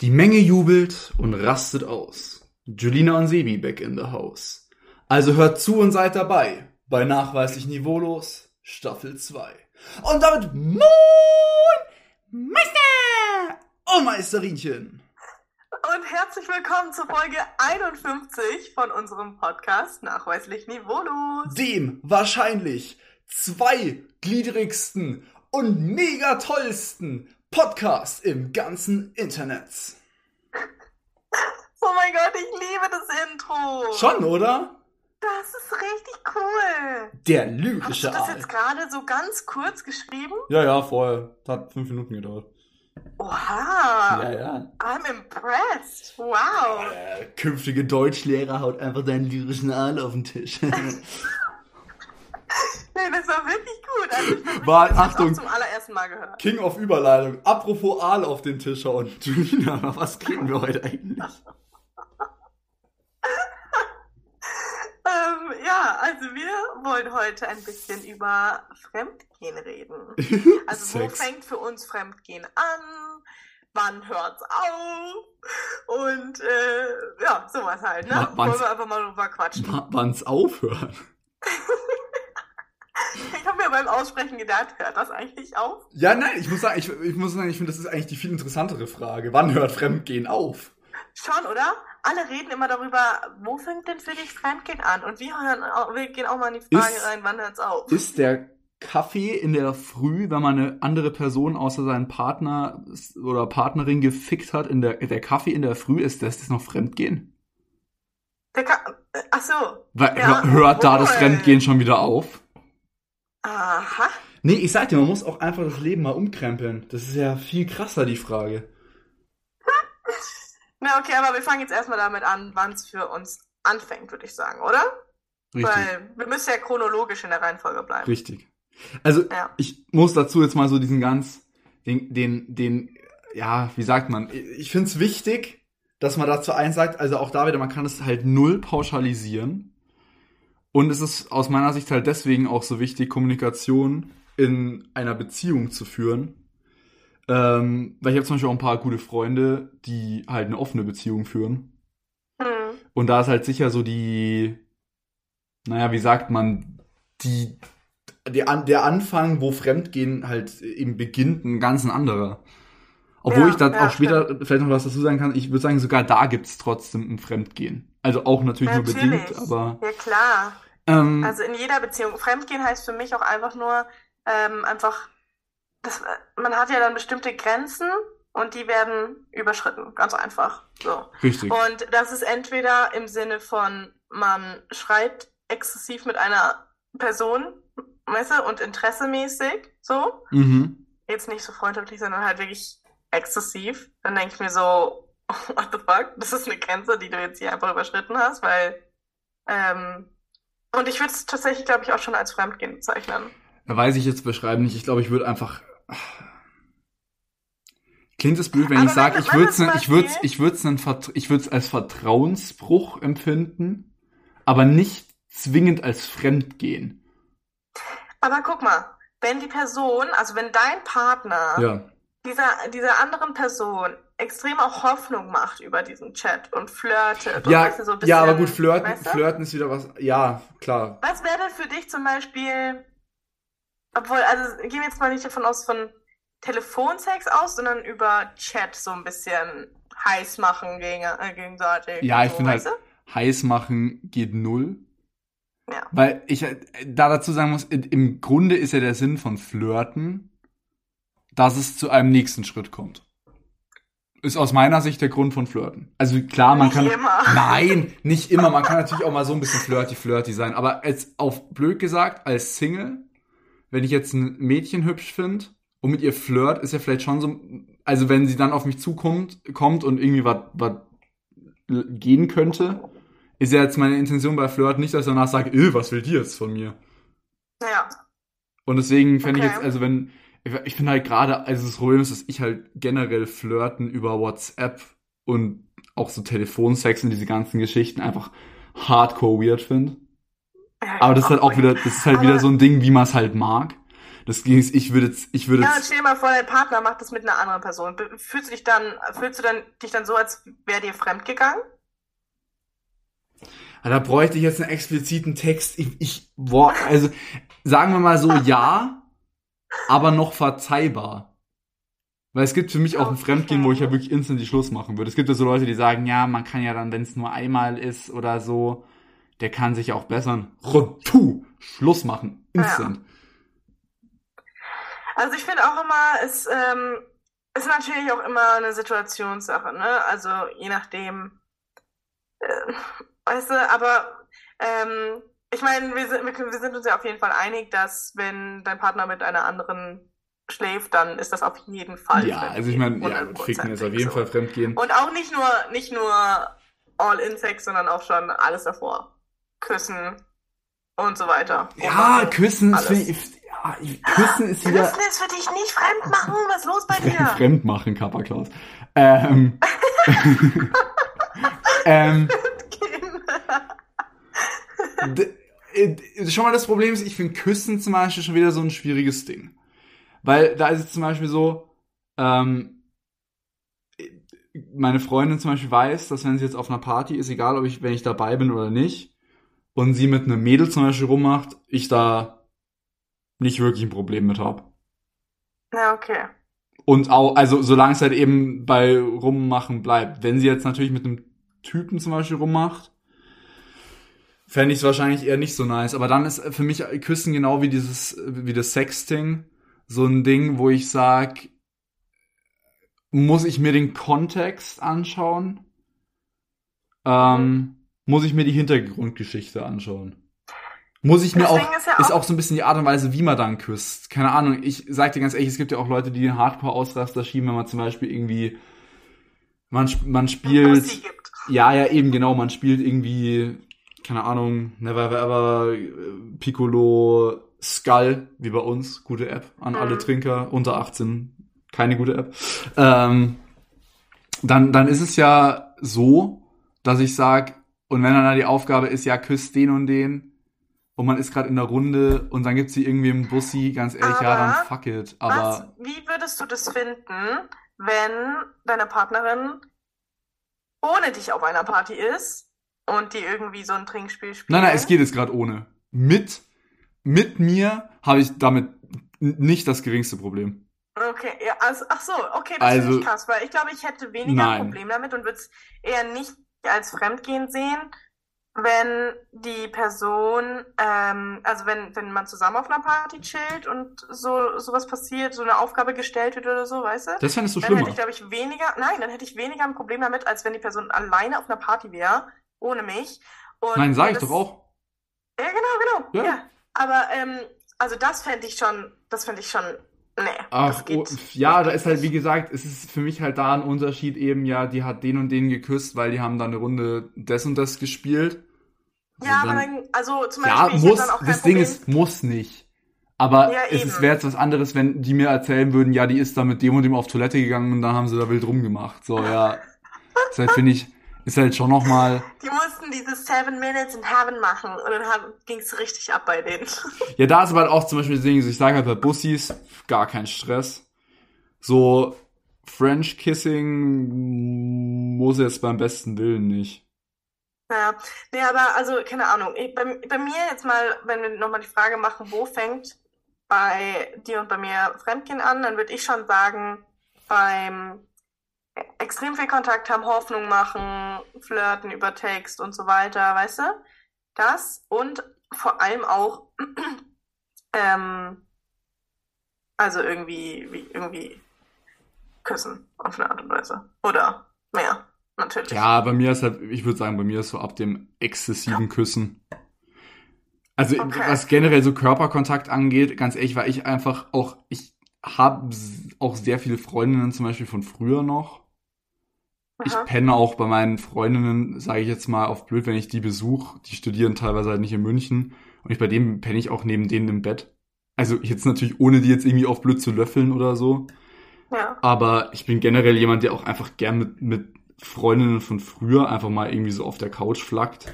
Die Menge jubelt und rastet aus. Julina und Sebi back in the house. Also hört zu und seid dabei bei Nachweislich Niveaulos Staffel 2. Und damit Moin Meister und Meisterinchen. Und herzlich willkommen zur Folge 51 von unserem Podcast Nachweislich Niveaulos. Dem wahrscheinlich zweigliedrigsten und mega tollsten Podcast im ganzen Internet. Oh mein Gott, ich liebe das Intro. Schon, oder? Das ist richtig cool. Der Hast du lyrische das Aal. jetzt gerade so ganz kurz geschrieben? Ja, ja, vorher. Das hat fünf Minuten gedauert. Oha. ja. I'm impressed. Wow. Der künftige Deutschlehrer haut einfach deinen lyrischen Aal auf den Tisch. Nee, das war wirklich gut. Also ich bin War- Achtung. zum allerersten Mal gehört. King of Überleitung. Apropos Aal auf den Tisch hauen. Julina, was kriegen wir heute eigentlich? Ähm, ja, also wir wollen heute ein bisschen über Fremdgehen reden. Also wo fängt für uns Fremdgehen an? Wann hört's auf? Und äh, ja, sowas halt, ne? Wann's- Wollen wir einfach mal drüber quatschen. Wann's aufhören? Ich habe mir beim Aussprechen gedacht, hört das eigentlich auf? Ja, nein, ich muss sagen, ich, ich muss sagen, ich finde, das ist eigentlich die viel interessantere Frage. Wann hört Fremdgehen auf? Schon, oder? Alle reden immer darüber, wo fängt denn für dich Fremdgehen an? Und wir, hören, wir gehen auch mal in die Frage Ist- rein, wann hört's auf? Ist der Kaffee in der Früh, wenn man eine andere Person außer seinen Partner oder Partnerin gefickt hat, in der, der Kaffee in der Früh, ist das, das noch Fremdgehen? Der Ka äh, ach so. Weil, Ja, hör- hört da das. Fremdgehen schon wieder auf? Aha. Nee, ich sag dir, man muss auch einfach das Leben mal umkrempeln. Das ist ja viel krasser, die Frage. Na, okay, aber wir fangen jetzt erstmal damit an, wann es für uns anfängt, würde ich sagen, oder? Richtig. Weil wir müssen ja chronologisch in der Reihenfolge bleiben. Richtig. Also, Ja. ich muss dazu jetzt mal so diesen ganz, den, den, den, ja, wie sagt man? Ich finde es wichtig, dass man dazu eins sagt, also auch da wieder, man kann es halt null pauschalisieren. Und es ist aus meiner Sicht halt deswegen auch so wichtig, Kommunikation in einer Beziehung zu führen. Ähm, weil ich habe zum Beispiel auch ein paar gute Freunde, die halt eine offene Beziehung führen. Hm. Und da ist halt sicher so die, naja, wie sagt man, die, der, An- der Anfang, wo Fremdgehen halt eben beginnt, ein ganz ein anderer. Obwohl Ja, ich da ja, auch später vielleicht noch was dazu sagen kann, ich würde sagen, sogar da gibt's trotzdem ein Fremdgehen. Also auch natürlich, nur Natürlich. bedingt, aber Ja, klar. ähm, Also in jeder Beziehung. Fremdgehen heißt für mich auch einfach nur, ähm, einfach, das, man hat ja dann bestimmte Grenzen und die werden überschritten. Ganz einfach. So. richtig. Und das ist entweder im Sinne von, man schreibt exzessiv mit einer Person, weißt du, und interessemäßig, so. Mhm. Jetzt nicht so freundschaftlich, sondern halt wirklich exzessiv. Dann denke ich mir so, what the fuck? Das ist eine Grenze, die du jetzt hier einfach überschritten hast, weil, ähm, und ich würde es tatsächlich, glaube ich, auch schon als Fremdgehen bezeichnen. Da weiß ich jetzt beschreiben nicht. Ich glaube, ich würde einfach. Klingt es blöd, wenn Aber ich sage, ich würde es, man zum ich Beispiel- ich würde es, einen Vert- ich es als Vertrauensbruch empfinden, aber nicht zwingend als Fremdgehen. Aber guck mal, wenn die Person, also wenn dein Partner Ja, dieser, dieser anderen Person extrem auch Hoffnung macht über diesen Chat und flirtet und ja, weißt du, so ein ja, aber bisschen, gut, flirten, weißt du? flirten ist wieder was. Ja, klar. Was wäre denn für dich zum Beispiel, obwohl, also gehen wir jetzt mal nicht davon aus von Telefonsex aus, sondern über Chat so ein bisschen heiß machen gegen, äh, gegenseitig. Ja, ich so, finde halt, heiß machen geht null. Ja. Weil ich äh, da dazu sagen muss, im Grunde ist ja der Sinn von Flirten, dass es zu einem nächsten Schritt kommt. Ist aus meiner Sicht der Grund von Flirten. Also klar, man Nicht kann. immer. Nein, nicht immer. Man kann natürlich auch mal so ein bisschen flirty, flirty sein. Aber als auf blöd gesagt, als Single, wenn ich jetzt ein Mädchen hübsch finde und mit ihr flirt, ist ja vielleicht schon so. Also wenn sie dann auf mich zukommt, kommt und irgendwie was was gehen könnte, ist ja jetzt meine Intention bei Flirt nicht, dass ich danach sage, "Äh, was will die jetzt von mir? Ja. Und deswegen fände ich Okay. jetzt, also wenn, ich finde halt gerade, also das Problem ist, dass ich halt generell Flirten über WhatsApp und auch so Telefonsex und diese ganzen Geschichten einfach hardcore weird finde. Aber das ist halt auch wieder, das ist halt Aber- wieder so ein Ding, wie man es halt mag. Das ging, ich würde, ich würde. Ja, stell dir mal vor, dein Partner macht das mit einer anderen Person. Fühlst du dich dann, fühlst du dann, dich dann so, als wäre dir fremd gegangen? Da bräuchte ich jetzt einen expliziten Text. Ich, ich, boah, also, sagen wir mal so, ja, aber noch verzeihbar. Weil es gibt für mich auch ein Fremdgehen, wo ich ja wirklich instant die Schluss machen würde. Es gibt ja so Leute, die sagen, ja, man kann ja dann, wenn es nur einmal ist oder so, der kann sich auch bessern. Rotu, Schluss machen, instant. Ja. Also ich finde auch immer, es ähm, ist natürlich auch immer eine Situationssache, ne? Also je nachdem, äh, weißt du, aber ähm, ich meine, wir sind, wir sind uns ja auf jeden Fall einig, dass wenn dein Partner mit einer anderen schläft, dann ist das auf jeden Fall. Ja, also ich meine, ja, Ficken ist auf jeden so. Fall Fremdgehen. Und auch nicht nur, nicht nur All-In-Sex, sondern auch schon alles davor. Küssen und so weiter. Ja, Küssen ist für, ja, Küssen ist wieder. Küssen ist für dich nicht fremd machen. Was ist los bei dir? Fremd machen, Kappa Klaus. Ähm. ähm. Äh, schon mal das Problem ist, ich finde Küssen zum Beispiel schon wieder so ein schwieriges Ding. Weil da ist es zum Beispiel so, ähm, meine Freundin zum Beispiel weiß, dass wenn sie jetzt auf einer Party ist, egal ob ich, wenn ich dabei bin oder nicht, und sie mit einem Mädel zum Beispiel rummacht, ich da nicht wirklich ein Problem mit habe. Ja, okay. Und auch, also solange es halt eben bei Rummachen bleibt. Wenn sie jetzt natürlich mit einem Typen zum Beispiel rummacht, fände ich es wahrscheinlich eher nicht so nice. Aber dann ist für mich Küssen genau wie dieses, wie das Sexting so ein Ding, wo ich sag, muss ich mir den Kontext anschauen? Ähm, muss ich mir die Hintergrundgeschichte anschauen? Muss ich mir Deswegen auch, ist, ja auch, ist auch so ein bisschen die Art und Weise, wie man dann küsst. Keine Ahnung, ich sag dir ganz ehrlich, es gibt ja auch Leute, die den Hardcore-Ausraster schieben, wenn man zum Beispiel irgendwie, man, man spielt, ja, ja, eben genau, man spielt irgendwie, keine Ahnung, Never Ever, Ever Piccolo, Skull, wie bei uns, gute App an mhm. alle Trinker unter 18, keine gute App. Ähm, dann, dann ist es ja so, dass ich sag, und wenn dann da die Aufgabe ist, ja, küsst den und den, und man ist gerade in der Runde und dann gibt sie irgendwie im Bussi, ganz ehrlich, Aber ja, dann fuck it. Aber was, wie würdest du das finden, wenn deine Partnerin ohne dich auf einer Party ist und die irgendwie so ein Trinkspiel spielt? Nein, nein, es geht jetzt gerade ohne. Mit mit mir habe ich damit nicht das geringste Problem. Okay, ja, also, ach so, okay, das also, finde ich krass, weil ich glaube, ich hätte weniger nein. Problem damit und würde es eher nicht als Fremdgehen sehen, wenn die Person, ähm, also wenn, wenn man zusammen auf einer Party chillt und so sowas passiert, so eine Aufgabe gestellt wird oder so, weißt du? Das fändest du dann schlimmer. Dann hätte ich, glaube ich, weniger, nein, dann hätte ich weniger ein Problem damit, als wenn die Person alleine auf einer Party wäre, ohne mich. Und nein, sage ich doch auch. Ja, genau, genau, ja. ja. Aber ähm, also das fände ich schon, das fände ich schon, nee. Ach, oh, ja, da ist halt, wie gesagt, es ist für mich halt da ein Unterschied eben, ja, die hat den und den geküsst, weil die haben da eine Runde des und das gespielt. Also ja, dann, aber dann, also zum Beispiel, ja, muss, das Problem. Ding ist, muss nicht. Aber ja, es wäre jetzt was anderes, wenn die mir erzählen würden, ja, die ist da mit dem und dem auf Toilette gegangen und dann haben sie da wild rumgemacht. So, ja. Deshalb finde ich, ist halt schon nochmal. Die mussten diese Seven Minutes in Heaven machen und dann ging es richtig ab bei denen. Ja, da ist aber halt auch zum Beispiel Ding, ich sage halt bei Bussis, gar kein Stress. So, French Kissing muss jetzt beim besten Willen nicht. Ja, nee, aber also, keine Ahnung. Ich, bei, bei mir jetzt mal, wenn wir nochmal die Frage machen, wo fängt bei dir und bei mir Fremdgehen an, dann würde ich schon sagen, beim extrem viel Kontakt haben, Hoffnung machen, flirten über Text und so weiter, weißt du? Das und vor allem auch, ähm, also irgendwie, wie, irgendwie küssen auf eine Art und Weise. Oder mehr, natürlich. Ja, bei mir ist halt, ich würde sagen, bei mir ist so ab dem exzessiven Küssen. Also okay. was generell so Körperkontakt angeht, ganz ehrlich, war ich einfach auch, ich habe auch sehr viele Freundinnen zum Beispiel von früher noch, ich penne auch bei meinen Freundinnen, sage ich jetzt mal auf blöd, wenn ich die besuche. Die studieren teilweise halt nicht in München. Und ich bei dem penne ich auch neben denen im Bett. Also jetzt natürlich ohne die jetzt irgendwie auf blöd zu löffeln oder so. Ja. Aber ich bin generell jemand, der auch einfach gern mit, mit Freundinnen von früher einfach mal irgendwie so auf der Couch flackt.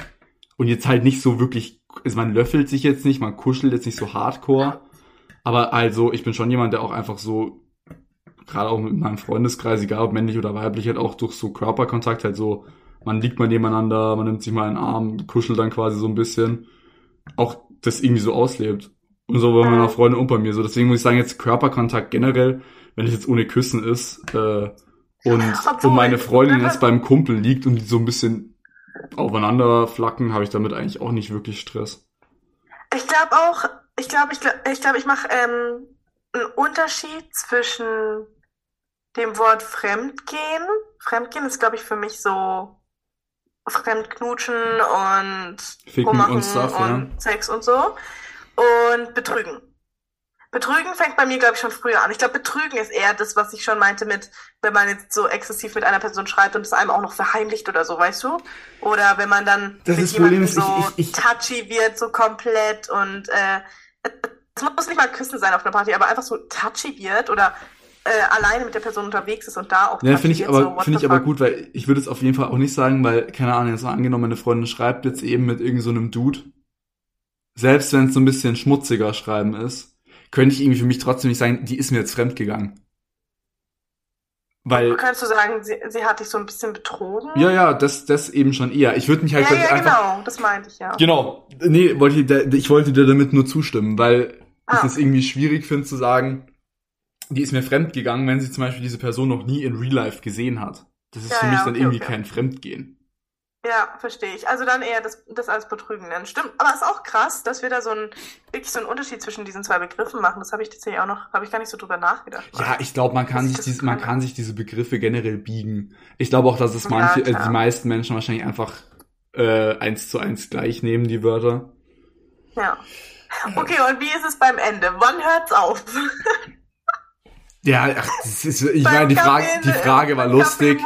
Und jetzt halt nicht so wirklich, also man löffelt sich jetzt nicht, man kuschelt jetzt nicht so hardcore. Aber also, ich bin schon jemand, der auch einfach so, gerade auch mit meinem Freundeskreis, egal ob männlich oder weiblich, halt auch durch so Körperkontakt halt so, man liegt mal nebeneinander, man nimmt sich mal einen Arm, kuschelt dann quasi so ein bisschen, auch das irgendwie so auslebt. Und so bei meiner Freundin und bei mir so. Deswegen muss ich sagen, jetzt Körperkontakt generell, wenn es jetzt ohne Küssen ist, äh, und, Obwohl, und meine Freundin jetzt beim Kumpel liegt und die so ein bisschen aufeinander flacken, habe ich damit eigentlich auch nicht wirklich Stress. Ich glaube auch, ich glaube, ich glaube, ich, glaub, ich mache ähm, einen Unterschied zwischen dem Wort Fremdgehen. Fremdgehen ist, glaube ich, für mich so Fremdknutschen und Ficken rummachen und Stuff, ja. und Sex und so. Und Betrügen. Betrügen fängt bei mir, glaube ich, schon früher an. Ich glaube, Betrügen ist eher das, was ich schon meinte mit, wenn man jetzt so exzessiv mit einer Person schreibt und es einem auch noch verheimlicht oder so, weißt du? Oder wenn man dann Das mit jemandem ist, ich- so ich- ich- touchy wird, so komplett und äh, es muss nicht mal Küssen sein auf einer Party, aber einfach so touchy wird oder äh, alleine mit der Person unterwegs ist und da auch Ja, finde ich aber, so, finde ich aber gut, weil ich würde es auf jeden Fall auch nicht sagen, weil, keine Ahnung, jetzt mal angenommen, meine Freundin schreibt jetzt eben mit irgendeinem so einem Dude. Selbst wenn es so ein bisschen schmutziger schreiben ist, könnte ich irgendwie für mich trotzdem nicht sagen, die ist mir jetzt fremdgegangen. Weil, Kannst du sagen, sie, sie hat dich so ein bisschen betrogen? ja, ja, das, das eben schon eher. Ich würde mich halt ja, ich, ja, einfach, genau, das meinte ich ja. Genau. Nee, wollte ich, ich wollte dir damit nur zustimmen, weil Ah. ich es irgendwie schwierig finde zu sagen, die ist mir fremd gegangen, wenn sie zum Beispiel diese Person noch nie in Real Life gesehen hat. Das ist Ja, für mich ja, dann okay, irgendwie okay. kein Fremdgehen. Ja, verstehe ich. Also dann eher das, das als Betrügen nennen. Stimmt, aber ist auch krass, dass wir da so ein wirklich so einen Unterschied zwischen diesen zwei Begriffen machen. Das habe ich tatsächlich auch noch, habe ich gar nicht so drüber nachgedacht. Ja, ich glaube, man kann sich diese, man kann. sich diese Begriffe generell biegen. Ich glaube auch, dass es Ja, manche, äh, klar. die meisten Menschen wahrscheinlich einfach äh, eins zu eins gleich nehmen, die Wörter. Ja. Okay, und wie ist es beim Ende? Wann hört's auf? Ja, ach, ist, ich meine, die Frage, die Frage war lustig.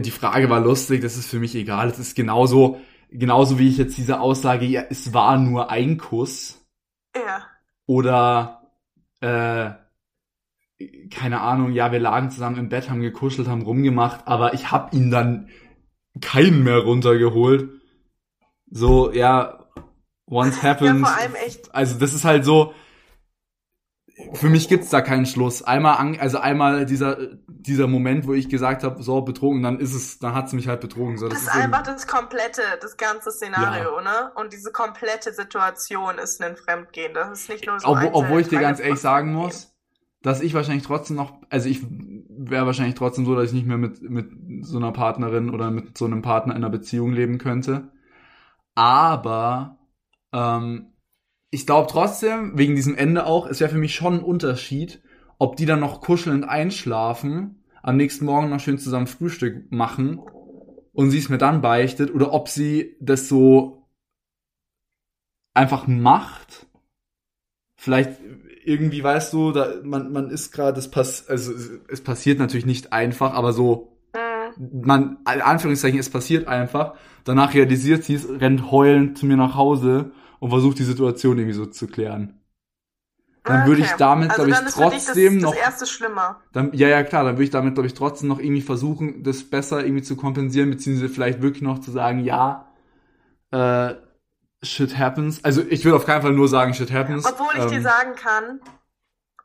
Die Frage war lustig, das ist für mich egal. Es ist genauso, genauso wie ich jetzt diese Aussage, ja, es war nur ein Kuss Ja. oder äh, keine Ahnung, ja, wir lagen zusammen im Bett, haben gekuschelt, haben rumgemacht, aber ich hab ihn dann keinen mehr runtergeholt. So, ja, once Ja, happens. vor allem echt. Also das ist halt so, für mich gibt's da keinen Schluss. Einmal, an, also einmal dieser dieser Moment, wo ich gesagt habe, so betrogen, dann ist es, dann hat's mich halt betrogen. So, Das das ist eben- einfach das komplette, das ganze Szenario, ne? Und diese komplette Situation ist ein Fremdgehen. Das ist nicht nur so obwohl, ein obwohl ich dir ganz ehrlich sagen muss, dass ich wahrscheinlich trotzdem noch, also ich wäre wahrscheinlich trotzdem so, dass ich nicht mehr mit, mit so einer Partnerin oder mit so einem Partner in einer Beziehung leben könnte. Aber ähm, ich glaube trotzdem, wegen diesem Ende auch, es wäre für mich schon ein Unterschied, ob die dann noch kuschelnd einschlafen, am nächsten Morgen noch schön zusammen Frühstück machen und sie es mir dann beichtet oder ob sie das so einfach macht. Vielleicht irgendwie, weißt du, da, man, man ist gerade, es pass, also es, es passiert natürlich nicht einfach, aber so, Mhm. man, in Anführungszeichen, es passiert einfach. Danach realisiert sie es, rennt heulend zu mir nach Hause und versucht die Situation irgendwie so zu klären. Dann würde ich Okay. damit, also glaube ich, trotzdem das, noch, Das erste schlimmer. dann, ja, ja, klar, dann würde ich damit, glaube ich, trotzdem noch irgendwie versuchen, das besser irgendwie zu kompensieren, beziehungsweise vielleicht wirklich noch zu sagen, ja, äh, shit happens. Also ich würde auf keinen Fall nur sagen, shit happens. Obwohl ich dir Ähm, sagen kann,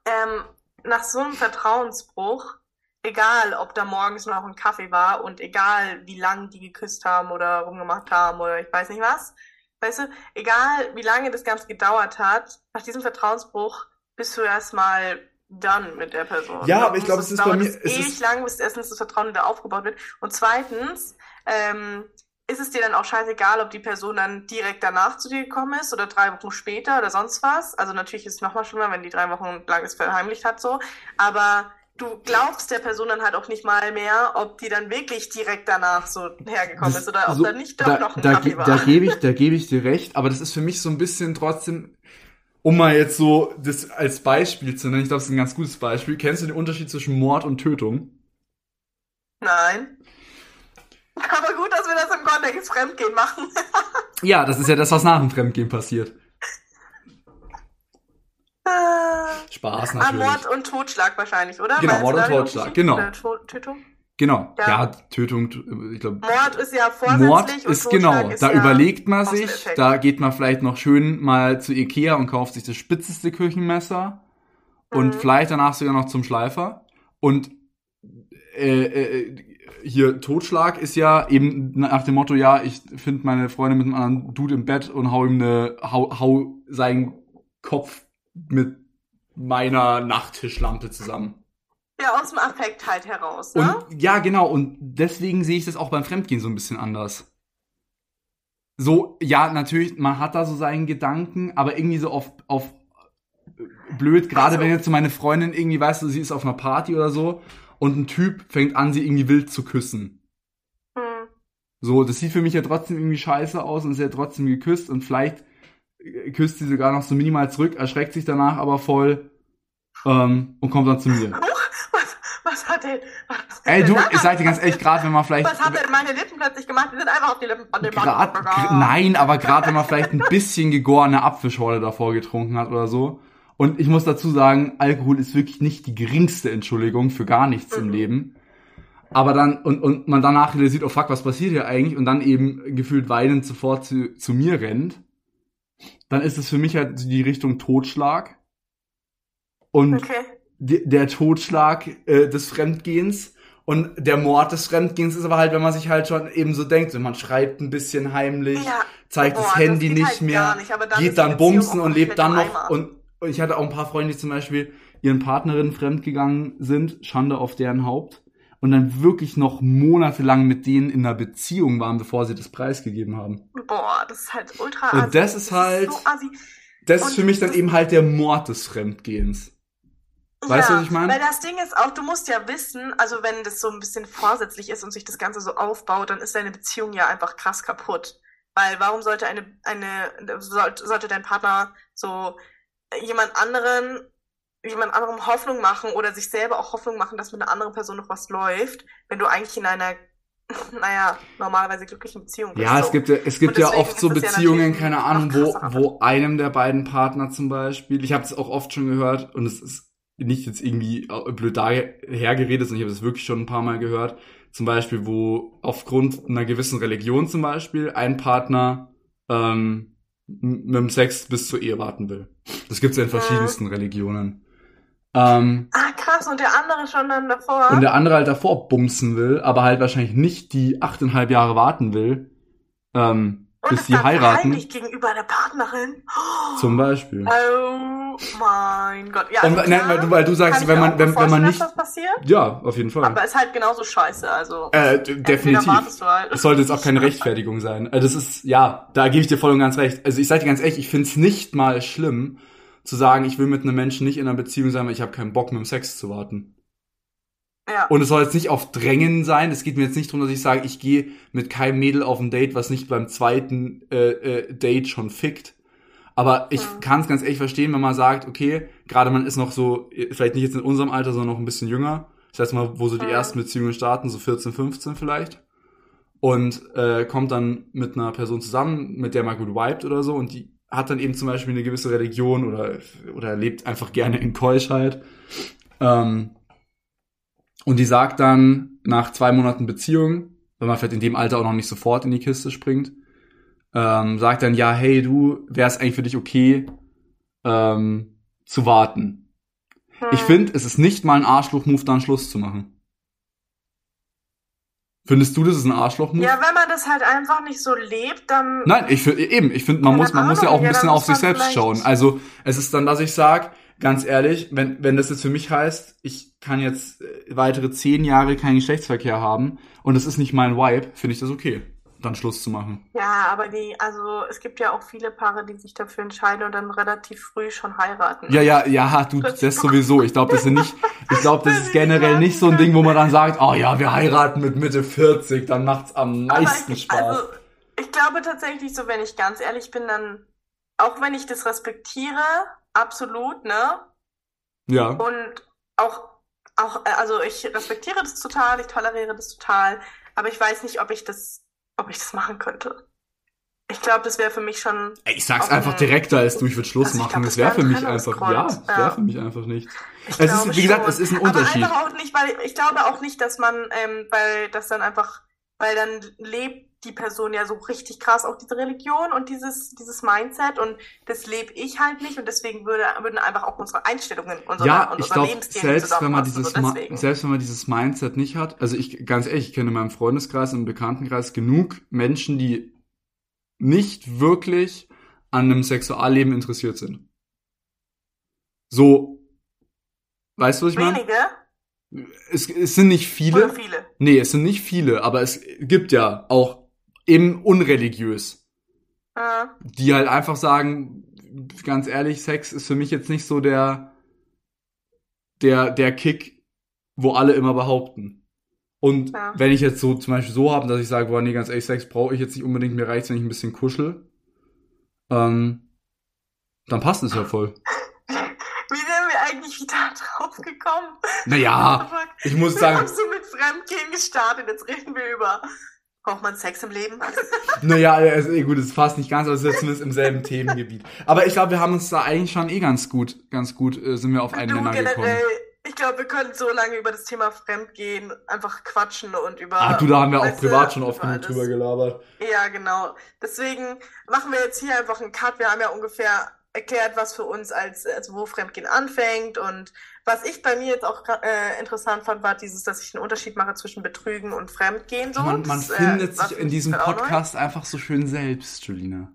ähm, nach so einem Vertrauensbruch, egal ob da morgens noch ein Kaffee war und egal wie lang die geküsst haben oder rumgemacht haben oder ich weiß nicht was, weißt du, egal wie lange das Ganze gedauert hat, nach diesem Vertrauensbruch bist du erstmal done mit der Person. Ja, aber ich glaube, es ist bei mir- es es ewig ist- lang, bis erstens das Vertrauen wieder aufgebaut wird und zweitens, ähm, ist es dir dann auch scheißegal, ob die Person dann direkt danach zu dir gekommen ist oder drei Wochen später oder sonst was. Also natürlich ist es nochmal schlimmer, wenn die drei Wochen lang es verheimlicht hat so. Aber du glaubst der Person dann halt auch nicht mal mehr, ob die dann wirklich direkt danach so hergekommen Das- ist oder ob so, da nicht doch da, noch ein da, ge- war. da gebe ich, da gebe ich dir recht, aber das ist für mich so ein bisschen trotzdem, um mal jetzt so das als Beispiel zu nennen, ich glaube, das ist ein ganz gutes Beispiel. Kennst du den Unterschied zwischen Mord und Tötung? Nein. Aber gut, dass wir das im Kontext Fremdgehen machen. Ja, das ist ja das, was nach dem Fremdgehen passiert. Spaß Ah, natürlich. Mord und Totschlag wahrscheinlich, oder? Genau, Mord und Totschlag, genau. Tötung? Genau. Ja. Ja, Tötung, ich glaube, Mord ist ja vorsätzlich Mord und ist Totschlag genau, ist da ja überlegt man sich, da geht man vielleicht noch schön mal zu Ikea und kauft sich das spitzeste Küchenmesser und Mhm. vielleicht danach sogar noch zum Schleifer. Und äh, äh, hier Totschlag ist ja eben nach dem Motto, ja, ich finde meine Freundin mit einem anderen Dude im Bett und hau ihm eine, hau, hau seinen Kopf mit meiner Nachttischlampe zusammen. Ja, aus dem Affekt halt heraus, ne? Und ja, genau, und deswegen sehe ich das auch beim Fremdgehen so ein bisschen anders. So, ja, natürlich, man hat da so seinen Gedanken, aber irgendwie so auf, auf blöd, gerade Also- wenn jetzt so meine Freundin irgendwie, weißt du, sie ist auf einer Party oder so und ein Typ fängt an, sie irgendwie wild zu küssen. Hm. So, das sieht für mich ja trotzdem irgendwie scheiße aus und ist ja trotzdem geküsst und vielleicht küsst sie sogar noch so minimal zurück, erschreckt sich danach aber voll ähm, und kommt dann zu mir. Was, was hat denn, was Ey, du, ich sag dir ganz ehrlich, gerade wenn man vielleicht Was haben denn meine Lippen plötzlich gemacht? Die sind einfach auf die Lippen von dem Mann Grad, gr- nein, aber gerade wenn man vielleicht ein bisschen gegorene Apfelschorle davor getrunken hat oder so. Und ich muss dazu sagen, Alkohol ist wirklich nicht die geringste Entschuldigung für gar nichts im Mhm. Leben. Aber dann, und, und man danach realisiert, oh fuck, was passiert hier eigentlich? Und dann eben gefühlt weinend sofort zu, zu mir rennt. Dann ist es für mich halt die Richtung Totschlag. Und Okay. der Totschlag äh, des Fremdgehens und der Mord des Fremdgehens ist aber halt, wenn man sich halt schon eben so denkt, so man schreibt ein bisschen heimlich, Ja. zeigt Boah, das Handy geht nicht halt mehr, nicht, dann geht dann bumsen und lebt dann noch und, und ich hatte auch ein paar Freunde, die zum Beispiel ihren Partnerinnen fremdgegangen sind, Schande auf deren Haupt und dann wirklich noch monatelang mit denen in einer Beziehung waren, bevor sie das preisgegeben haben. Boah, das ist halt ultra Und assi. das ist halt- so assi. Das Und ist für mich dann das- eben halt der Mord des Fremdgehens. Weißt du, was ich meine? Weil das Ding ist auch, du musst ja wissen, also wenn das so ein bisschen vorsätzlich ist und sich das Ganze so aufbaut, dann ist deine Beziehung ja einfach krass kaputt. Weil warum sollte eine, eine, sollte dein Partner so jemand anderen, jemand anderem Hoffnung machen oder sich selber auch Hoffnung machen, dass mit einer anderen Person noch was läuft, wenn du eigentlich in einer, naja, normalerweise glücklichen Beziehung bist. Ja, so. es gibt ja, es gibt ja oft so ja Beziehungen, natürlich keine Ahnung, wo, wo einem der beiden Partner zum Beispiel, ich habe es auch oft schon gehört und es ist nicht jetzt irgendwie blöd dahergeredet, sondern ich habe es wirklich schon ein paar Mal gehört, zum Beispiel, wo aufgrund einer gewissen Religion zum Beispiel ein Partner ähm, mit dem Sex bis zur Ehe warten will. Das gibt's ja in verschiedensten Religionen. Ähm, Ah, krass, und der andere schon dann davor. und der andere halt davor bumsen will, aber halt wahrscheinlich nicht die achteinhalb Jahre warten will, ähm, Und bis es dann heiraten, heimlich gegenüber der Partnerin. zum Beispiel. Oh mein Gott. Ja, Und, also nein, klar, weil du, weil du sagst, wenn man, wenn, wenn man nicht, das passiert. ja, auf jeden Fall. Aber ist halt genauso scheiße, also. Äh, definitiv. halt. Es sollte jetzt auch keine Rechtfertigung sein. Das ist, ja, da gebe ich dir voll und ganz recht. Also ich sage dir ganz ehrlich, ich find's nicht mal schlimm, zu sagen, ich will mit einem Menschen nicht in einer Beziehung sein, weil ich habe keinen Bock, mit dem Sex zu warten. Ja. Und es soll jetzt nicht auf Drängen sein. Es geht mir jetzt nicht darum, dass ich sage, ich gehe mit keinem Mädel auf ein Date, was nicht beim zweiten äh, äh, Date schon fickt. Aber ich Mhm. kann es ganz ehrlich verstehen, wenn man sagt, okay, gerade man ist noch so, vielleicht nicht jetzt in unserem Alter, sondern noch ein bisschen jünger. Das heißt mal, wo so die Mhm. ersten Beziehungen starten, so 14, 15 vielleicht. Und äh, kommt dann mit einer Person zusammen, mit der man gut vibet oder so. Und die hat dann eben zum Beispiel eine gewisse Religion oder, oder lebt einfach gerne in Keuschheit. Ähm, und die sagt dann nach zwei Monaten Beziehung, wenn man vielleicht in dem Alter auch noch nicht sofort in die Kiste springt, ähm, sagt dann, ja, hey, du, wäre es eigentlich für dich okay, ähm, zu warten. Hm. Ich finde, es ist nicht mal ein Arschloch-Move, dann Schluss zu machen. Findest du, das ist ein Arschloch-Move? Ja, wenn man das halt einfach nicht so lebt, dann. Nein, ich finde eben, ich finde, man Ja, muss, man muss ja auch ein ja, bisschen auf sich selbst schauen. Also es ist dann, dass ich sag, ganz ehrlich, wenn wenn das jetzt für mich heißt, ich kann jetzt äh, weitere zehn Jahre keinen Geschlechtsverkehr haben und es ist nicht mein Vibe, finde ich das okay, dann Schluss zu machen. Ja, aber die, also es gibt ja auch viele Paare, die sich dafür entscheiden und dann relativ früh schon heiraten. Ja, ja, ja, du, das sowieso. Ich glaube, das sind nicht, ich glaube, das ist generell nicht so ein. Ding, wo man dann sagt, oh ja, wir heiraten mit Mitte 40, dann macht's am meisten ich, Spaß. Also, ich glaube tatsächlich, so wenn ich ganz ehrlich bin, dann, auch wenn ich das respektiere, absolut, ne? ja. Und auch, auch, also ich respektiere das total, ich toleriere das total, aber ich weiß nicht, ob ich das, ob ich das machen könnte. ich glaube, das wäre für mich schon. Ich sag's einfach ein- direkter als du, ich würde Schluss Also machen. glaub, Das das wäre wär für mich einfach, ja, das wäre ja. für mich einfach nicht. Ich Es ist, wie gesagt, schon. es ist ein Aber Unterschied. einfach auch nicht, weil ich glaube auch nicht, dass man, ähm, weil das dann einfach, weil dann lebt die Person ja so richtig krass auch diese Religion und dieses, dieses Mindset und das lebe ich halt nicht und deswegen würde, würden einfach auch unsere Einstellungen, unsere, Ja, ich Lebensstil selbst wenn man dieses, selbst wenn man dieses Mindset nicht hat, also ich, ganz ehrlich, ich kenne in meinem Freundeskreis und Bekanntenkreis genug Menschen, die nicht wirklich an einem Sexualleben interessiert sind. So, weißt du, was ich meine? Wenige Es, es sind nicht oder viele. viele? Nee, es sind nicht viele, aber es gibt ja auch eben unreligiös, Äh, die halt einfach sagen, ganz ehrlich, Sex ist für mich jetzt nicht so der, der, der Kick, wo alle immer behaupten. Und Ja. wenn ich jetzt so zum Beispiel so habe, dass ich sage, boah, nee, ganz ehrlich, Sex brauche ich jetzt nicht unbedingt, mir reicht's, wenn ich ein bisschen kuschel, ähm, dann passt es ja voll. wie sind wir eigentlich wieder drauf gekommen? Naja, ich muss sagen, haben so mit Fremdgehen gestartet, jetzt reden wir über, braucht man Sex im Leben? naja, also, eh, gut, es passt nicht ganz, aber es ist zumindest im selben Themengebiet. Aber ich glaube, wir haben uns da eigentlich schon eh ganz gut, ganz gut, äh, sind wir auf einen Du Nenner gekommen. generell, ich glaube, wir können so lange über das Thema Fremdgehen einfach quatschen und über. Ah, du, da haben wir auch privat schon oft genug drüber gelabert. Ja, genau. Deswegen machen wir jetzt hier einfach einen Cut. Wir haben ja ungefähr erklärt, was für uns als, also wo Fremdgehen anfängt. Und was ich bei mir jetzt auch äh, interessant fand, war dieses, dass ich einen Unterschied mache zwischen Betrügen und Fremdgehen. So. Man, man Das, äh, findet war sich in diesem auch neu. Podcast einfach so schön selbst, Julina.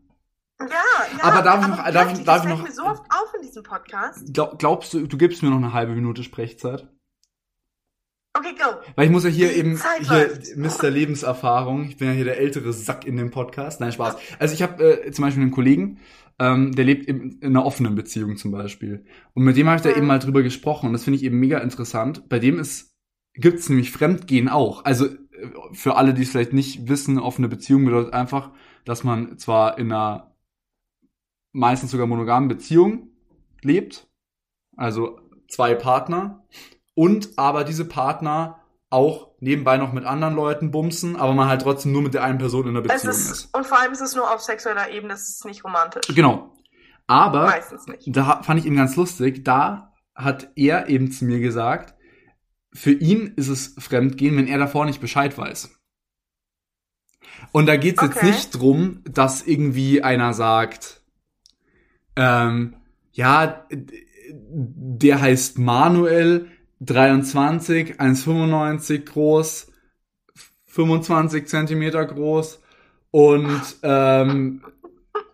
Ja, ja. Aber darf ich noch- darf ich- darf das ich noch- mir so oft auf in diesem Podcast. Glaub, glaubst du, du gibst mir noch eine halbe Minute Sprechzeit? Okay, go. Weil ich muss ja hier eben, Zeit hier läuft. Mr. Lebenserfahrung, ich bin ja hier der ältere Sack in dem Podcast. Nein, Spaß. Also ich habe äh, zum Beispiel einen Kollegen, ähm, der lebt in, in einer offenen Beziehung zum Beispiel. Und mit dem habe ich da Mhm. eben mal drüber gesprochen und das finde ich eben mega interessant. Bei dem ist, gibt's nämlich Fremdgehen auch. Also äh, für alle, die es vielleicht nicht wissen, offene Beziehung bedeutet einfach, dass man zwar in einer meistens sogar monogamen Beziehung lebt, also zwei Partner, und aber diese Partner auch nebenbei noch mit anderen Leuten bumsen, aber man halt trotzdem nur mit der einen Person in der Beziehung ist, ist. und vor allem ist es nur auf sexueller Ebene, es ist nicht romantisch. Genau. Aber Meistens nicht. da fand ich ihn ganz lustig, da hat er eben zu mir gesagt, für ihn ist es Fremdgehen, wenn er davor nicht Bescheid weiß. Und da geht's jetzt Okay. nicht drum, dass irgendwie einer sagt, ähm, ja, der heißt Manuel, 23, 1,95 groß, 25 Zentimeter groß und ähm,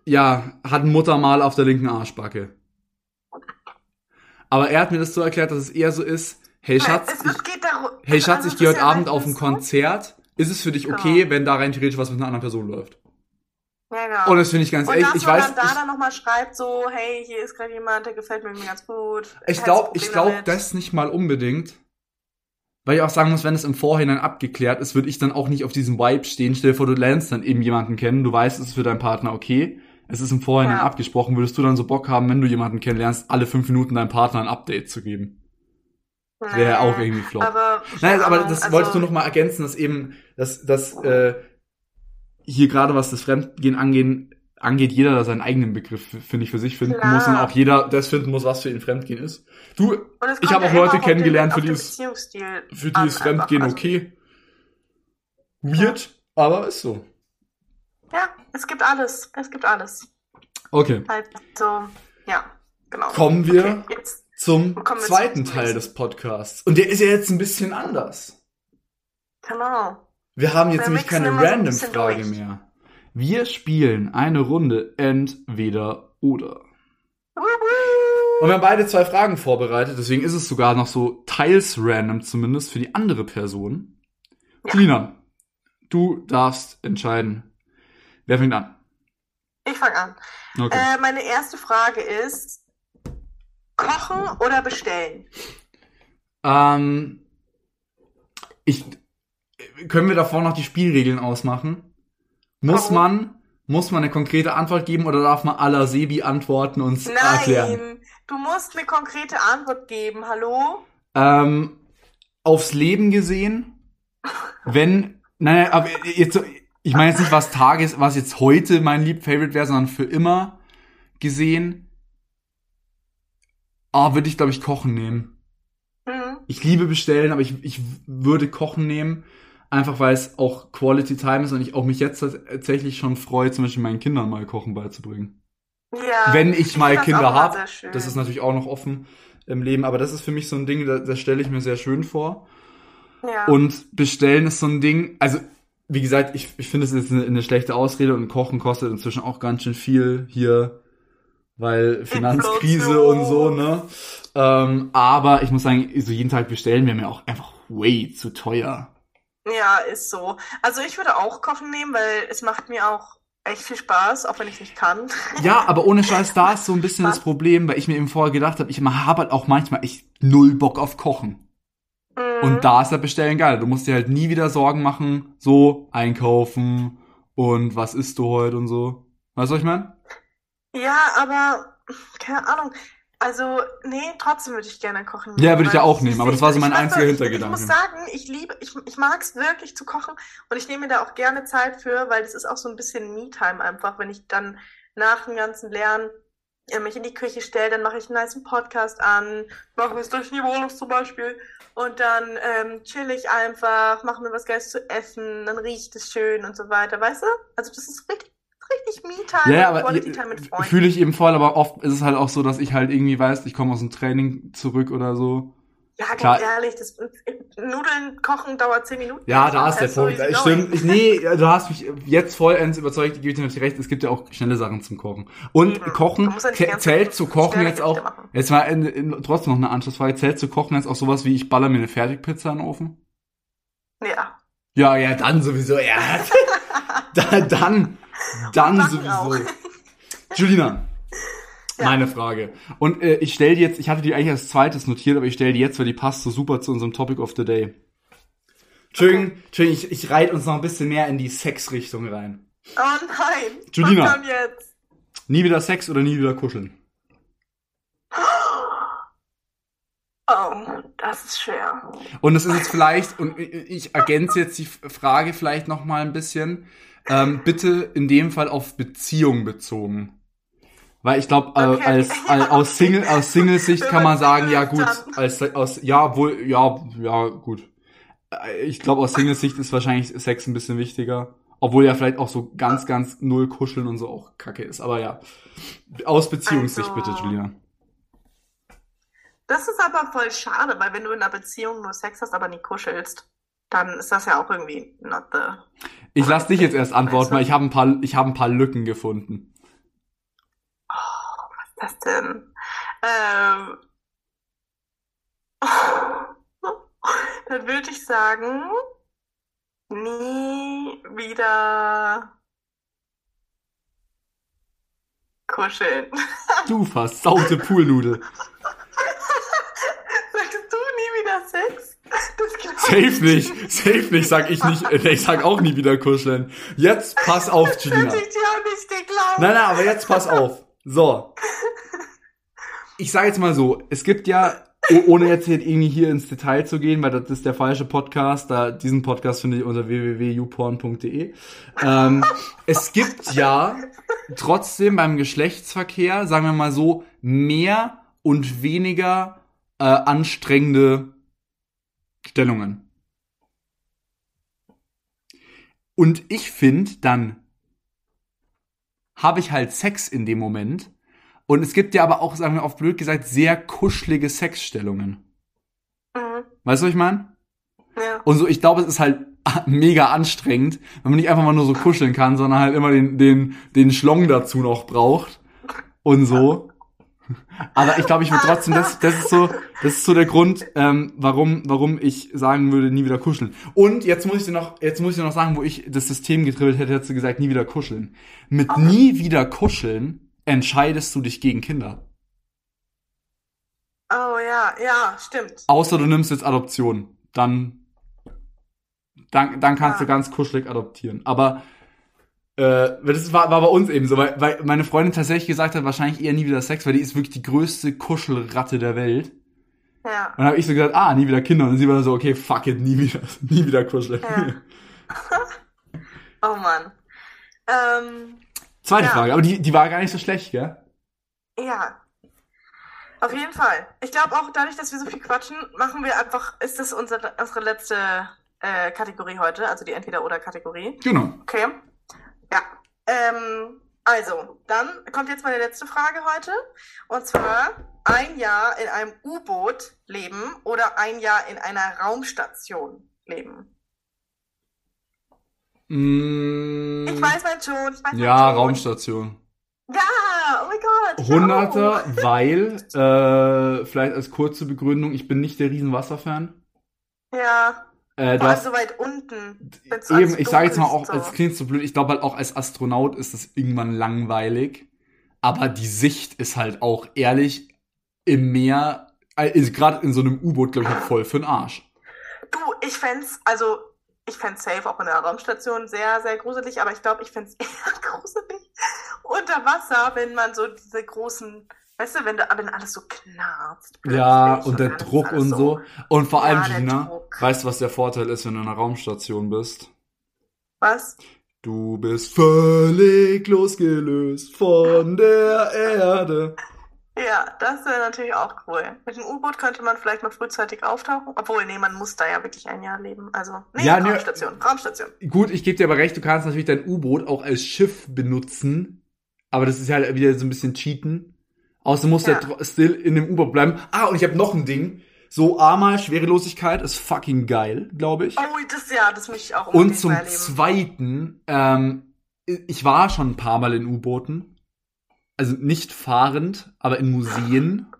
ja, hat ein Muttermal auf der linken Arschbacke. Aber er hat mir das so erklärt, dass es eher so ist, hey Schatz, ich, hey Schatz, also ich es gehe heute Abend auf ein Konzert. Ist es für dich okay, wenn da rein theoretisch was mit einer anderen Person läuft? Ja, genau. Und das finde ich ganz Und ehrlich, ich man weiß, dann da ich, dann nochmal schreibt, so, hey, hier ist gerade jemand, der gefällt mir ganz gut. ich glaube, ich glaube das nicht mal unbedingt. Weil ich auch sagen muss, wenn es im Vorhinein abgeklärt ist, würde ich dann auch nicht auf diesem Vibe stehen. Stell dir vor, du lernst dann eben jemanden kennen, du weißt, es ist für deinen Partner okay. Es ist im Vorhinein Ja. abgesprochen. Würdest du dann so Bock haben, wenn du jemanden kennenlernst, alle fünf Minuten deinem Partner ein Update zu geben? Wäre auch irgendwie flop. Aber, Nein, keine aber das also, wolltest du noch mal ergänzen, dass eben, dass, dass äh, hier gerade was das Fremdgehen angehen, angeht, jeder da seinen eigenen Begriff, finde ich, für sich finden Klar. muss und auch jeder das finden muss, was für ihn Fremdgehen ist. Du, es ich habe ja auch Leute kennengelernt, den, für die ist- Beziehungsstil für die ist Fremdgehen. Also, okay. Weird, aber ist so. Ja, es gibt alles. Es gibt alles. Okay, Also, ja, genau. kommen wir Okay, jetzt. zum Kommen wir zweiten zum Teil des Podcasts. Und der ist ja jetzt ein bisschen anders. Genau. Wir haben jetzt nämlich keine bisschen Random-Frage durch. mehr. Wir spielen eine Runde entweder oder. Und wir haben beide zwei Fragen vorbereitet, deswegen ist es sogar noch so teils random zumindest für die andere Person. Ja. Lina, du darfst entscheiden. Wer fängt an? Ich fange an. Okay. Äh, meine erste Frage ist: Kochen oder bestellen? Ähm, ich, können wir davor noch die Spielregeln ausmachen? Muss Warum? man, muss man eine konkrete Antwort geben oder darf man aller Sebi Antworten erklären? Nein, du musst eine konkrete Antwort geben. Hallo? Ähm, aufs Leben gesehen, wenn, naja, aber jetzt ich meine jetzt nicht, was Tages, was jetzt heute mein lieb Favorite wäre, sondern für immer gesehen. Ah, würde ich, glaube ich, Kochen nehmen. Mhm. Ich liebe bestellen, aber ich, ich würde Kochen nehmen. Einfach weil es auch Quality Time ist und ich auch mich jetzt tatsächlich schon freue, zum Beispiel meinen Kindern mal Kochen beizubringen. Ja, Wenn ich mal find das Kinder auch immer hab, sehr schön. Das ist natürlich auch noch offen im Leben, aber das ist für mich so ein Ding, das, das stelle ich mir sehr schön vor. ja. Und bestellen ist so ein Ding, also wie gesagt, ich, ich finde es ist eine, eine schlechte Ausrede und Kochen kostet inzwischen auch ganz schön viel hier, weil Finanzkrise und so, ne? Ähm, aber ich muss sagen, so jeden Tag bestellen wäre mir auch einfach way zu teuer. Ja, ist so. Also ich würde auch Kochen nehmen, weil es macht mir auch echt viel Spaß, auch wenn ich nicht kann. Ja, aber ohne Scheiß, da ist so ein bisschen Was? das Problem, weil ich mir eben vorher gedacht habe, ich habe halt auch manchmal echt null Bock auf Kochen. Mhm. Und da ist das Bestellen geil. Du musst dir halt nie wieder Sorgen machen, so einkaufen und was isst du heute und so. Weißt du, was ich meine? Ja, aber keine Ahnung. Also, nee, trotzdem würde ich gerne kochen. Ja, würde ich ja auch nehmen, aber das war so mein einziger ich- Hintergedanke. Ich muss sagen, ich liebe, ich, ich mag es wirklich zu kochen und ich nehme mir da auch gerne Zeit für, weil das ist auch so ein bisschen Me-Time einfach, wenn ich dann nach dem ganzen Lernen äh, mich in die Küche stelle, dann mache ich einen nice Podcast an, mache es durch die Wohnung zum Beispiel und dann ähm, chill ich einfach, mache mir was Geiles zu essen, dann riecht es schön und so weiter, weißt du? Also das ist richtig, richtig Me-Time, Ja, und aber Quality Time mit Freunden. fühle ich eben voll, aber oft ist es halt auch so, dass ich halt irgendwie weiß, ich komme aus dem Training zurück oder so. Ja, ganz Klar. ehrlich, das Nudeln kochen dauert 10 Minuten. Ja, da ist der That's so Punkt. easy Stimmt. Ich, nee, du hast mich jetzt vollends überzeugt, ich gebe dir natürlich recht, es gibt ja auch schnelle Sachen zum Kochen. Und Eben. Kochen, ja zählt zu kochen jetzt auch, machen. jetzt mal in, in, trotzdem noch eine Anschlussfrage, zählt zu kochen jetzt auch sowas wie, ich baller mir eine Fertigpizza in den Ofen? Ja. Ja, ja, dann sowieso, ja. da, dann, dann sowieso. Julina, Ja. meine Frage. Und äh, ich stelle die jetzt, ich hatte die eigentlich als zweites notiert, aber ich stelle die jetzt, weil die passt so super zu unserem Topic of the Day. Entschuldigung, Entschuldigung ich, ich reite uns noch ein bisschen mehr in die Sexrichtung rein. Oh nein. Julina. Nie wieder Sex oder nie wieder kuscheln? Oh, das ist schwer. Und es ist jetzt vielleicht, und ich- ich ergänze jetzt die Frage vielleicht noch mal ein bisschen, ähm, bitte in dem Fall auf Beziehung bezogen. Weil ich glaube, äh, Okay. als, als aus Single aus Single-Sicht kann man sagen, ja gut, als aus ja wohl ja ja gut. Äh, Ich glaube, aus Single-Sicht ist wahrscheinlich Sex ein bisschen wichtiger, obwohl ja vielleicht auch so ganz ganz null kuscheln und so auch Kacke ist. Aber ja, aus Beziehungssicht Also- bitte, Julia. Das ist aber voll schade, weil wenn du in einer Beziehung nur Sex hast, aber nie kuschelst, dann ist das ja auch irgendwie not the. Ich lass dich jetzt erst antworten, weil ich habe ein paar ich habe ein paar Lücken gefunden. Oh, was ist das denn? Ähm. Dann würde ich sagen, nie wieder kuscheln. Du versaute Poolnudel. Sagst du nie wieder Sex? Safe ich nicht, safe nicht, sag ich nicht. Äh, Ich sag auch nie wieder kuscheln. Jetzt pass auf, Das Gina. ich dir auch nicht geglaubt. Nein, nein, aber jetzt pass auf. So. Ich sage jetzt mal so, es gibt ja, oh- ohne jetzt hier irgendwie hier ins Detail zu gehen, weil das ist der falsche Podcast, da diesen Podcast finde ich unter www.youporn.de. Ähm, es gibt ja trotzdem beim Geschlechtsverkehr, sagen wir mal so, mehr und weniger äh, anstrengende Stellungen. Und ich finde, dann habe ich halt Sex in dem Moment. Und es gibt ja aber auch, sagen wir auf blöd gesagt, sehr kuschelige Sexstellungen. Mhm. Weißt du, was ich meine? Ja. Und so, ich glaube, es ist halt mega anstrengend, wenn man nicht einfach mal nur so kuscheln kann, sondern halt immer den, den, den Schlong dazu noch braucht. Und so. Aber ich glaube, ich würde trotzdem, das, das ist so, das ist so der Grund, ähm, warum, warum ich sagen würde, nie wieder kuscheln. Und jetzt muss ich dir noch, jetzt muss ich dir noch sagen, wo ich das System getribbelt hätte, hättest du gesagt, nie wieder kuscheln. Mit nie wieder kuscheln entscheidest du dich gegen Kinder. Oh ja, ja, stimmt. Außer du nimmst jetzt Adoption. Dann, dann, dann kannst Ja. du ganz kuschelig adoptieren. Aber äh, das war, war bei uns eben so, weil, weil meine Freundin tatsächlich gesagt hat, wahrscheinlich eher nie wieder Sex, weil die ist wirklich die größte Kuschelratte der Welt. Ja. Und dann habe ich so gesagt, ah, nie wieder Kinder. Und sie war so, okay, fuck it, nie wieder, nie wieder kuscheln. Ja. Oh Mann. Ähm, Zweite Ja. Frage, aber die, die war gar nicht so schlecht, gell? ja. Auf jeden Fall. Ich glaube auch dadurch, dass wir so viel quatschen, machen wir einfach, ist das unsere, unsere letzte äh, Kategorie heute, also die Entweder-Oder-Kategorie. Genau. Okay. Ja. Ähm, also, dann kommt jetzt meine letzte Frage heute. Und zwar ein Jahr in einem U-Boot leben oder ein Jahr in einer Raumstation leben. Mm, Ich weiß mein schon. Ich weiß ja, schon. Raumstation. Ja, oh mein Gott. Hunderter, auch. weil, äh, vielleicht als kurze Begründung, ich bin nicht der riesen Wasserfan. Ja, Äh, du vor hast, so weit unten. eben, ich sage jetzt mal auch, es klingt so blöd, ich glaube halt auch als Astronaut ist das irgendwann langweilig. Aber die Sicht ist halt auch ehrlich im Meer, äh, gerade in so einem U-Boot, glaube ich, halt voll für den Arsch. Du, ich fänd's, also, ich fänd's safe auch in der Raumstation sehr, sehr gruselig, aber ich glaube, ich fänd's eher gruselig unter Wasser, wenn man so diese großen, weißt du, wenn, da, wenn alles so knarzt. Ja, und der alles- Druck und so. Und vor Ja, allem, der Gina, Druck. weißt du, was der Vorteil ist, wenn du in einer Raumstation bist? Was? Du bist völlig losgelöst von der Erde. Ja, das wäre natürlich auch cool. Mit dem U-Boot könnte man vielleicht mal frühzeitig auftauchen. Obwohl, nee, man muss da ja wirklich ein Jahr leben. Also, nee, Ja. Raumstation, Raumstation. Gut, ich gebe dir aber recht, du kannst natürlich dein U-Boot auch als Schiff benutzen. Aber das ist ja halt wieder so ein bisschen cheaten. Außerdem muss Ja. der still in dem U-Boot bleiben. Ah, und ich habe noch ein Ding. So einmal Schwerelosigkeit ist fucking geil, glaube ich. Oh, das ja, das möchte ich auch Und zum. Zweiten, ähm, ich war schon ein paar Mal in U-Booten. Also nicht fahrend, aber in Museen.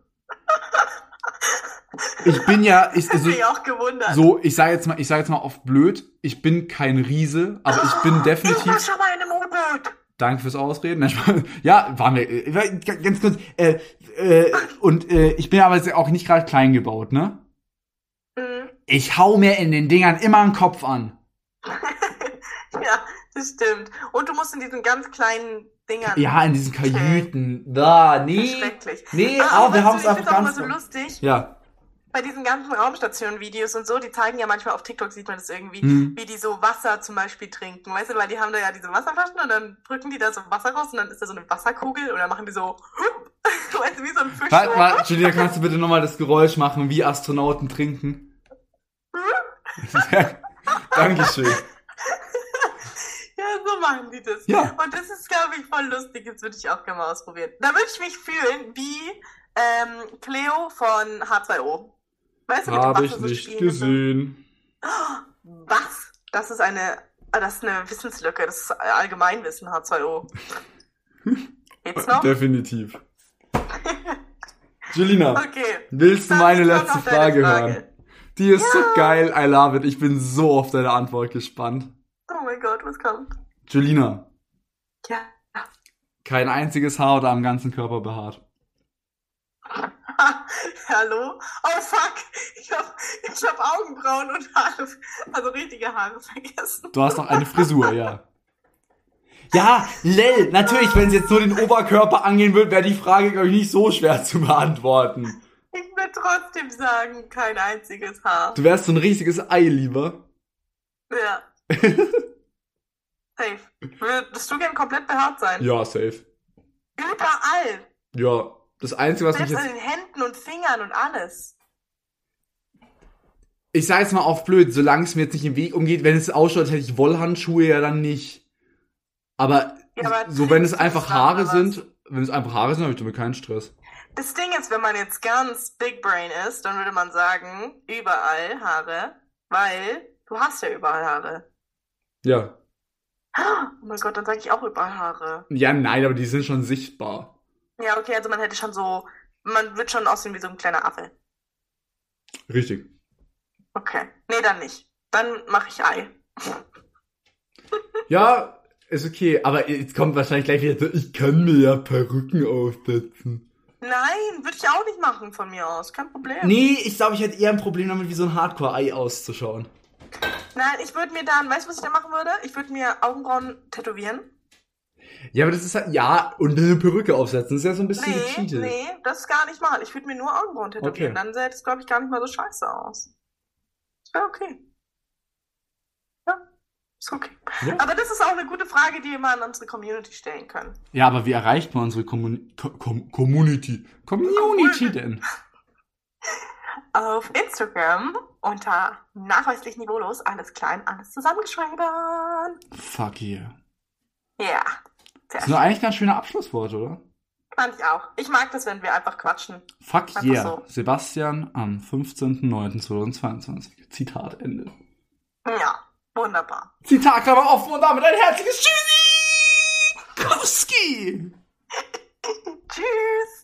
Ich bin ja, ich, also, ich auch gewundert. so, ich sage jetzt mal, ich sage jetzt mal oft blöd, ich bin kein Riese, aber ich bin Ich war definitiv. schon mal in einem U-Boot. Danke fürs Ausreden. Ja, waren wir. äh, Ganz kurz. Äh, äh, und äh, ich bin aber jetzt auch nicht gerade klein gebaut, ne? Mhm. Ich hau mir in den Dingern immer den Kopf an. Ja, das stimmt. Und du musst in diesen ganz kleinen Dingern. Ja, in diesen Kajüten. Da, nee. Schrecklich. Nee, Ah, oh, wir haben es ich find's einfach auch immer ganz. so lustig. Ja. Bei diesen ganzen Raumstation-Videos und so, die zeigen ja manchmal auf TikTok, sieht man das irgendwie, Hm. wie die so Wasser zum Beispiel trinken. Weißt du, weil die haben da ja diese Wasserflaschen und dann drücken die da so Wasser raus und dann ist da so eine Wasserkugel dann machen die so, weißt du, wie so ein Fisch. Warte mal, Julia, kannst du bitte nochmal das Geräusch machen, wie Astronauten trinken? ja, Dankeschön. Ja, so machen die das. Ja. Und das ist, glaube ich, voll lustig. Das würde ich auch gerne mal ausprobieren. Da würde ich mich fühlen wie ähm, Cleo von H2O. Weißt du, Habe ich so nicht müssen? gesehen. Was? Das ist eine, ah, das ist eine Wissenslücke. Das ist Allgemeinwissen, H2O. Geht's noch? Definitiv. Julina, Okay. willst du meine letzte Frage Frage. hören? Die ist so geil, I love it. Ich bin so auf deine Antwort gespannt. Oh mein Gott, was kommt? Julina, Ja. kein einziges Haar oder am ganzen Körper behaart. Hallo? Oh fuck, ich hab, ich hab Augenbrauen und Haare, also richtige Haare vergessen. Du hast noch eine Frisur, ja. Ja, Lel, natürlich, wenn es jetzt nur den Oberkörper angehen würde, wäre die Frage, glaube ich, nicht so schwer zu beantworten. Ich würde trotzdem sagen, kein einziges Haar. Du wärst so ein riesiges Ei lieber. Ja. Safe. Würdest du gern komplett behaart sein? Ja, safe. Überall. Ja, das Einzige, was mich jetzt... an den Händen und Fingern und alles. Ich sage jetzt mal auf blöd, solange es mir jetzt nicht im Weg umgeht, wenn es ausschaut, als hätte ich Wollhandschuhe, ja dann nicht. Aber, Ja, aber so wenn es einfach Haare sind, wenn es einfach Haare sind, habe ich damit keinen Stress. Das Ding ist, wenn man jetzt ganz Big Brain ist, dann würde man sagen, überall Haare, weil du hast ja überall Haare. Ja. Oh mein Gott, dann sage ich auch überall Haare. Ja, nein, aber die sind schon sichtbar. Ja, okay, also man hätte schon so, man wird schon aussehen wie so ein kleiner Affe. Richtig. Okay. Nee, dann nicht. Dann mache ich Ei. Ja, ist okay, aber jetzt kommt wahrscheinlich gleich wieder so, ich kann mir ja Perücken aufsetzen. Nein, würde ich auch nicht machen von mir aus. Kein Problem. Nee, ich glaube, ich hätte eher ein Problem damit, wie so ein Hardcore-Ei auszuschauen. Nein, ich würde mir dann, weißt du, was ich da machen würde? Ich würde mir Augenbrauen tätowieren. Ja, aber das ist halt, ja, und eine Perücke aufsetzen, das ist ja so ein bisschen Nee, gecheatet. nee, das gar nicht mal. Ich würde mir nur Augenbrauen tätowieren. Okay. Dann sähe das, glaube ich, gar nicht mal so scheiße aus. Wäre okay. Ja, ist okay. Ja. Aber das ist auch eine gute Frage, die wir mal an unsere Community stellen können. Ja, aber wie erreicht man unsere Commun Co Com Community? Community denn? Auf Instagram unter nachweislich niveaulos, alles klein, alles zusammengeschrieben. Fuck yeah. Ja, sehr das sind eigentlich ganz schöne Abschlussworte, oder? Fand ich auch. Ich mag das, wenn wir einfach quatschen. Fuck einfach yeah. So. Sebastian am 15.09.2022. Zitat Ende. Ja, wunderbar. Zitat Klammer offen und damit ein herzliches Tschüssi! Kowski! Tschüss!